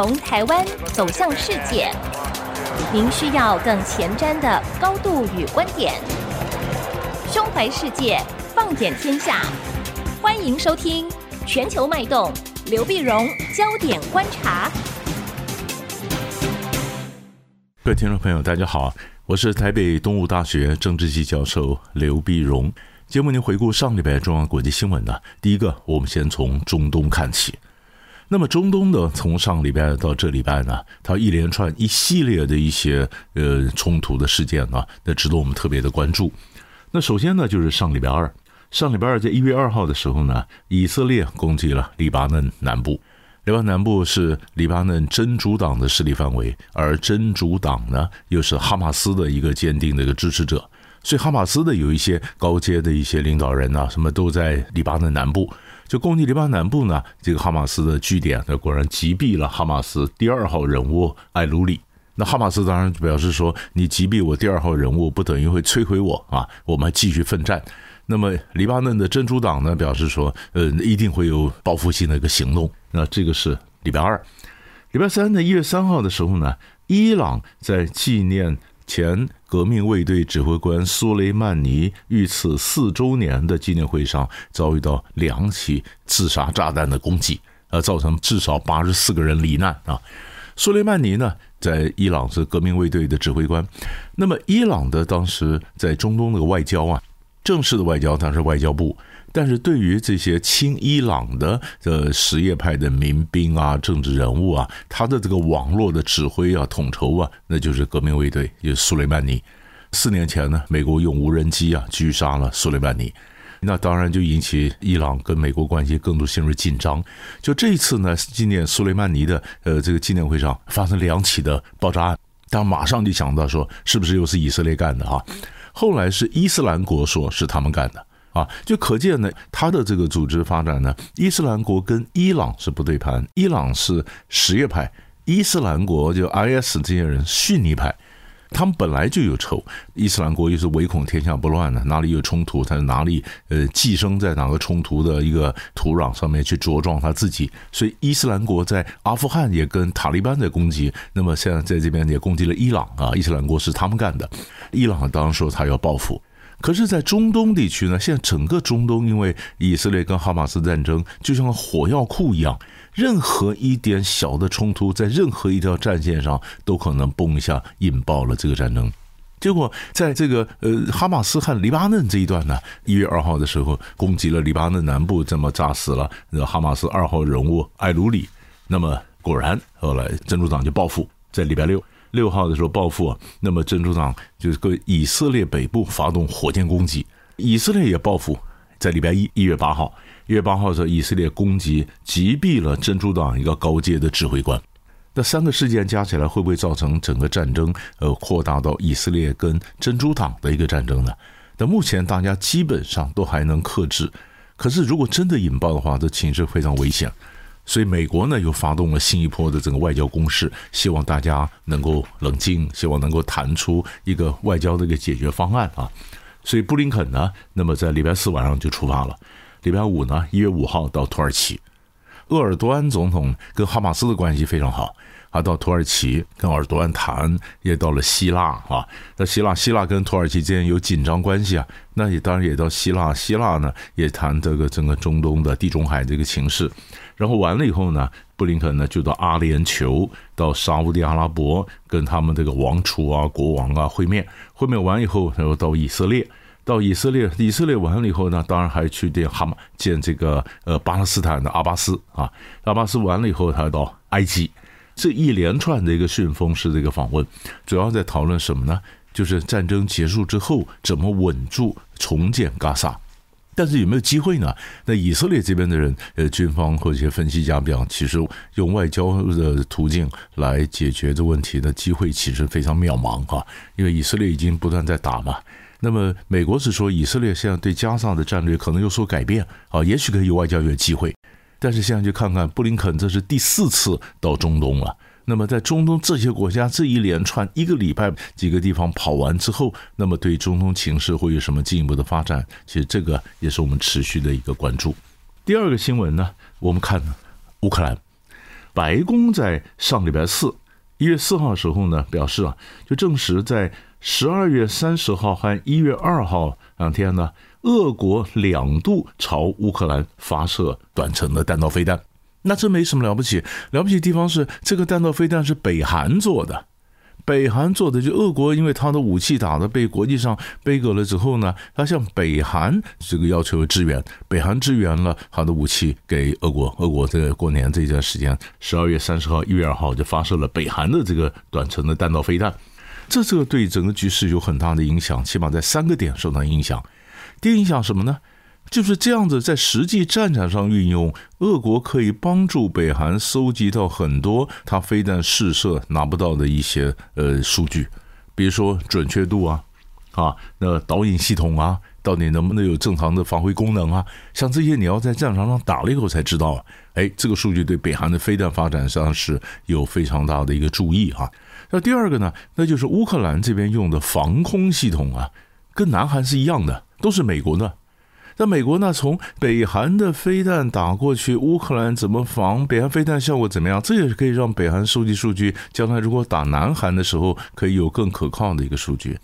从台湾走向世界，您需要更前瞻的高度与观点。胸怀世界，放眼天下，欢迎收听《全球脉动》，刘碧荣焦点观察。各位听众朋友，大家好，我是台北东吴大学政治系教授刘碧荣。节目您回顾上礼拜重要国际新闻呢，第一个，我们先从中东看起。那么中东呢，从上礼拜到这礼拜呢，它一连串一系列的一些呃冲突的事件呢，那值得我们特别的关注。那首先呢，就是上礼拜二，上礼拜二在一月二号的时候呢，以色列攻击了黎巴嫩南部。黎巴嫩南部是黎巴嫩真主党的势力范围，而真主党呢，又是哈马斯的一个坚定的一个支持者。所以哈马斯的有一些高阶的一些领导人啊，什么都在黎巴嫩南部。就攻击黎巴嫩南部呢，这个哈马斯的据点，那果然击毙了哈马斯第二号人物艾鲁里。那哈马斯当然表示说，你击毙我第二号人物，不等于会摧毁我啊，我们继续奋战。那么黎巴嫩的真主党呢，表示说，呃，一定会有报复性的一个行动。那这个是礼拜二，礼拜三的一月三号的时候呢，伊朗在纪念。前革命卫队指挥官苏雷曼尼遇刺四周年的纪念会上，遭遇到两起自杀炸弹的攻击，呃，造成至少八十四个人罹难啊。苏雷曼尼呢，在伊朗是革命卫队的指挥官。那么，伊朗的当时在中东那个外交啊，正式的外交，它是外交部。但是对于这些亲伊朗的呃什叶派的民兵啊、政治人物啊，他的这个网络的指挥啊、统筹啊，那就是革命卫队，就是苏雷曼尼。四年前呢，美国用无人机啊狙杀了苏雷曼尼，那当然就引起伊朗跟美国关系更多陷入紧张。就这一次呢，纪念苏雷曼尼的呃这个纪念会上发生两起的爆炸案，当马上就想到说是不是又是以色列干的哈？后来是伊斯兰国说是他们干的。啊，就可见呢，他的这个组织发展呢，伊斯兰国跟伊朗是不对盘，伊朗是什叶派，伊斯兰国就 IS 这些人逊尼派，他们本来就有仇，伊斯兰国又是唯恐天下不乱的，哪里有冲突，他哪里呃寄生在哪个冲突的一个土壤上面去茁壮他自己，所以伊斯兰国在阿富汗也跟塔利班在攻击，那么现在在这边也攻击了伊朗啊，伊斯兰国是他们干的，伊朗当然说他要报复。可是，在中东地区呢，现在整个中东因为以色列跟哈马斯战争，就像火药库一样，任何一点小的冲突，在任何一条战线上都可能嘣一下引爆了这个战争。结果，在这个呃哈马斯和黎巴嫩这一段呢，一月二号的时候攻击了黎巴嫩南部，这么炸死了那哈马斯二号人物艾鲁里。那么果然，后来真主党就报复，在礼拜六。六号的时候报复，那么真主党就是对以色列北部发动火箭攻击，以色列也报复，在礼拜一一月八号，一月八号的时候，以色列攻击击毙了真主党一个高阶的指挥官。那三个事件加起来，会不会造成整个战争呃扩大到以色列跟真主党的一个战争呢？那目前大家基本上都还能克制，可是如果真的引爆的话，这情势非常危险。所以美国呢又发动了新一波的这个外交攻势，希望大家能够冷静，希望能够谈出一个外交的一个解决方案啊。所以布林肯呢，那么在礼拜四晚上就出发了，礼拜五呢，一月五号到土耳其。鄂尔多安总统跟哈马斯的关系非常好，他到土耳其跟鄂尔多安谈，也到了希腊啊。那希腊，希腊跟土耳其之间有紧张关系啊，那也当然也到希腊，希腊呢也谈这个整个中东的地中海这个情势。然后完了以后呢，布林肯呢就到阿联酋，到沙乌地阿拉伯，跟他们这个王储啊、国王啊会面。会面完以后，然后到以色列。到以色列，以色列完了以后呢，当然还去见哈马，见这个呃巴勒斯坦的阿巴斯啊。阿巴斯完了以后，他到埃及，这一连串的一个旋风式的一个访问，主要在讨论什么呢？就是战争结束之后怎么稳住重建加萨。但是有没有机会呢？那以色列这边的人，呃，军方或者一些分析家表，其实用外交的途径来解决这问题的机会其实非常渺茫啊，因为以色列已经不断在打嘛。那么，美国是说以色列现在对加萨的战略可能有所改变啊，也许可以有外交有机会。但是现在去看看布林肯，这是第四次到中东了。那么在中东这些国家这一连串一个礼拜几个地方跑完之后，那么对中东情势会有什么进一步的发展？其实这个也是我们持续的一个关注。第二个新闻呢，我们看乌克兰。白宫在上礼拜四，一月四号的时候呢，表示啊，就证实在十二月三十号和一月二号两天呢，俄国两度朝乌克兰发射短程的弹道飞弹。那这没什么了不起，了不起的地方是这个弹道飞弹是北韩做的。北韩做的，就俄国，因为他的武器打的被国际上杯葛了之后呢，他向北韩这个要求支援，北韩支援了他的武器给俄国，俄国在过年这段时间，十二月三十号、一月二号就发射了北韩的这个短程的弹道飞弹，这这个对整个局势有很大的影响，起码在三个点受到影响。第一影响什么呢？就是这样子，在实际战场上运用，俄国可以帮助北韩搜集到很多他飞弹试射拿不到的一些呃数据，比如说准确度啊，啊，那导引系统啊，到底能不能有正常的发挥功能啊？像这些你要在战场上打了以后才知道，哎，这个数据对北韩的飞弹发展上是有非常大的一个注意啊。那第二个呢，那就是乌克兰这边用的防空系统啊，跟南韩是一样的，都是美国的。那美国呢？从北韩的飞弹打过去，乌克兰怎么防？北韩飞弹效果怎么样？这也是可以让北韩收集数据，将来如果打南韩的时候，可以有更可靠的一个数据。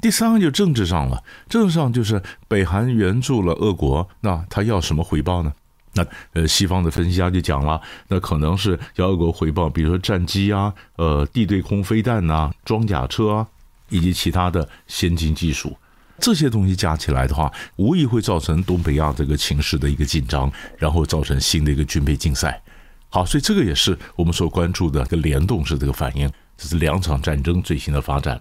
第三个就政治上了，政治上就是北韩援助了俄国，那他要什么回报呢？那呃，西方的分析家就讲了，那可能是要俄国回报，比如说战机啊，呃，地对空飞弹呐，装甲车啊，以及其他的先进技术。这些东西加起来的话，无疑会造成东北亚这个情势的一个紧张，然后造成新的一个军备竞赛。好，所以这个也是我们所关注的一个联动式这个反应。这是两场战争最新的发展。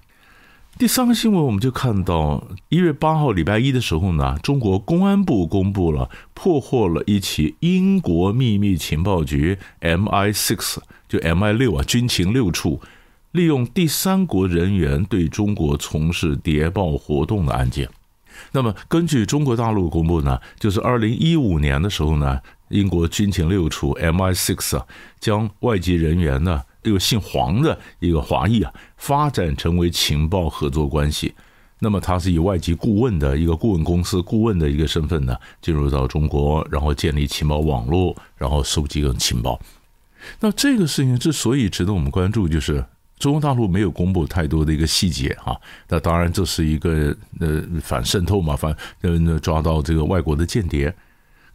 第三个新闻，我们就看到一月八号礼拜一的时候呢，中国公安部公布了破获了一起英国秘密情报局 MI6，就 MI 六啊，军情六处。利用第三国人员对中国从事谍报活动的案件，那么根据中国大陆公布呢，就是二零一五年的时候呢，英国军情六处 MI6 啊，将外籍人员呢，一个姓黄的一个华裔啊，发展成为情报合作关系。那么他是以外籍顾问的一个顾问公司顾问的一个身份呢，进入到中国，然后建立情报网络，然后收集个情报。那这个事情之所以值得我们关注，就是。中国大陆没有公布太多的一个细节哈，那当然这是一个呃反渗透嘛，反呃抓到这个外国的间谍。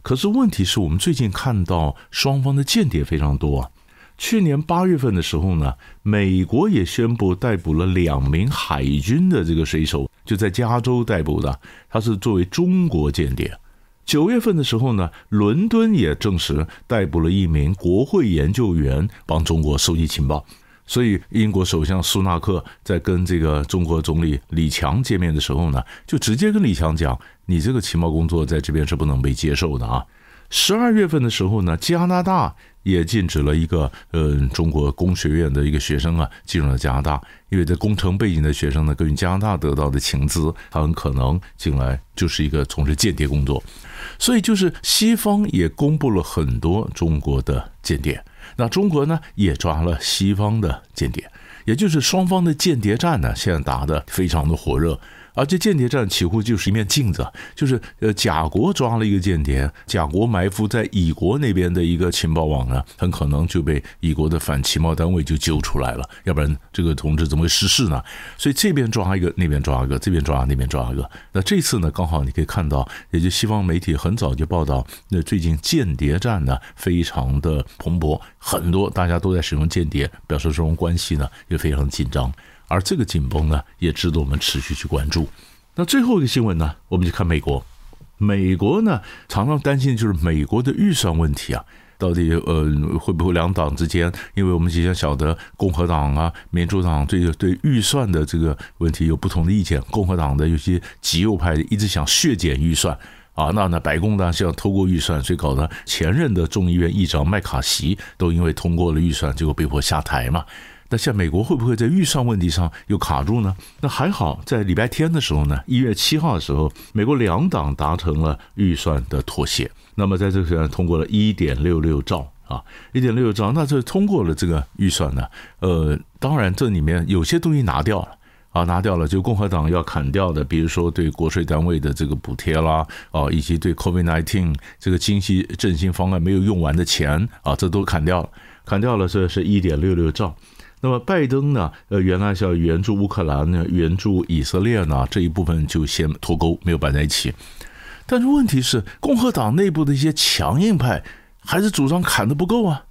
可是问题是我们最近看到双方的间谍非常多啊。去年八月份的时候呢，美国也宣布逮捕了两名海军的这个水手，就在加州逮捕的，他是作为中国间谍。九月份的时候呢，伦敦也证实逮捕了一名国会研究员，帮中国收集情报。所以，英国首相苏纳克在跟这个中国总理李强见面的时候呢，就直接跟李强讲：“你这个情报工作在这边是不能被接受的啊。”十二月份的时候呢，加拿大也禁止了一个呃中国工学院的一个学生啊进入了加拿大，因为这工程背景的学生呢，根据加拿大得到的情资，他很可能进来就是一个从事间谍工作。所以，就是西方也公布了很多中国的间谍。那中国呢，也抓了西方的间谍，也就是双方的间谍战呢，现在打的非常的火热。而这间谍战几乎就是一面镜子，就是呃，甲国抓了一个间谍，甲国埋伏在乙国那边的一个情报网呢，很可能就被乙国的反情报单位就揪出来了，要不然这个同志怎么会失事呢？所以这边抓一个，那边抓一个，这边抓那边抓一个。那这次呢，刚好你可以看到，也就西方媒体很早就报道，那最近间谍战呢非常的蓬勃，很多大家都在使用间谍，表示这种关系呢也非常紧张。而这个紧绷呢，也值得我们持续去关注。那最后一个新闻呢，我们就看美国。美国呢，常常担心就是美国的预算问题啊，到底呃会不会两党之间？因为我们即将晓得共和党啊、民主党对对预算的这个问题有不同的意见。共和党的有些极右派一直想削减预算啊，那那白宫呢是要透过预算，所以搞得前任的众议院议长麦卡锡都因为通过了预算，结果被迫下台嘛。那像美国会不会在预算问题上又卡住呢？那还好，在礼拜天的时候呢，一月七号的时候，美国两党达成了预算的妥协。那么在这个通过了一点六六兆啊，一点六六兆，那这通过了这个预算呢？呃，当然这里面有些东西拿掉了啊，拿掉了，就共和党要砍掉的，比如说对国税单位的这个补贴啦，啊，以及对 COVID-19 这个经济振兴方案没有用完的钱啊，这都砍掉了。砍掉了这是一点六六兆。那么拜登呢？呃，原来是要援助乌克兰呢，援助以色列呢，这一部分就先脱钩，没有摆在一起。但是问题是，共和党内部的一些强硬派还是主张砍得不够啊，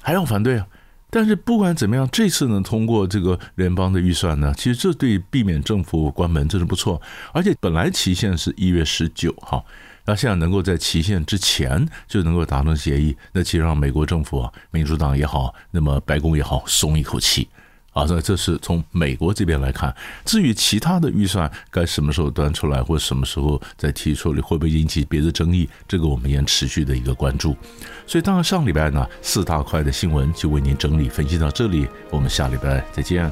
还要反对啊。但是不管怎么样，这次呢，通过这个联邦的预算呢，其实这对避免政府关门真是不错。而且本来期限是一月十九号，那现在能够在期限之前就能够达成协议，那其实让美国政府，民主党也好，那么白宫也好，松一口气。啊，所以这是从美国这边来看。至于其他的预算该什么时候端出来，或什么时候再提出，会不会引起别的争议？这个我们也持续的一个关注。所以，当然上礼拜呢，四大块的新闻就为您整理分析到这里。我们下礼拜再见。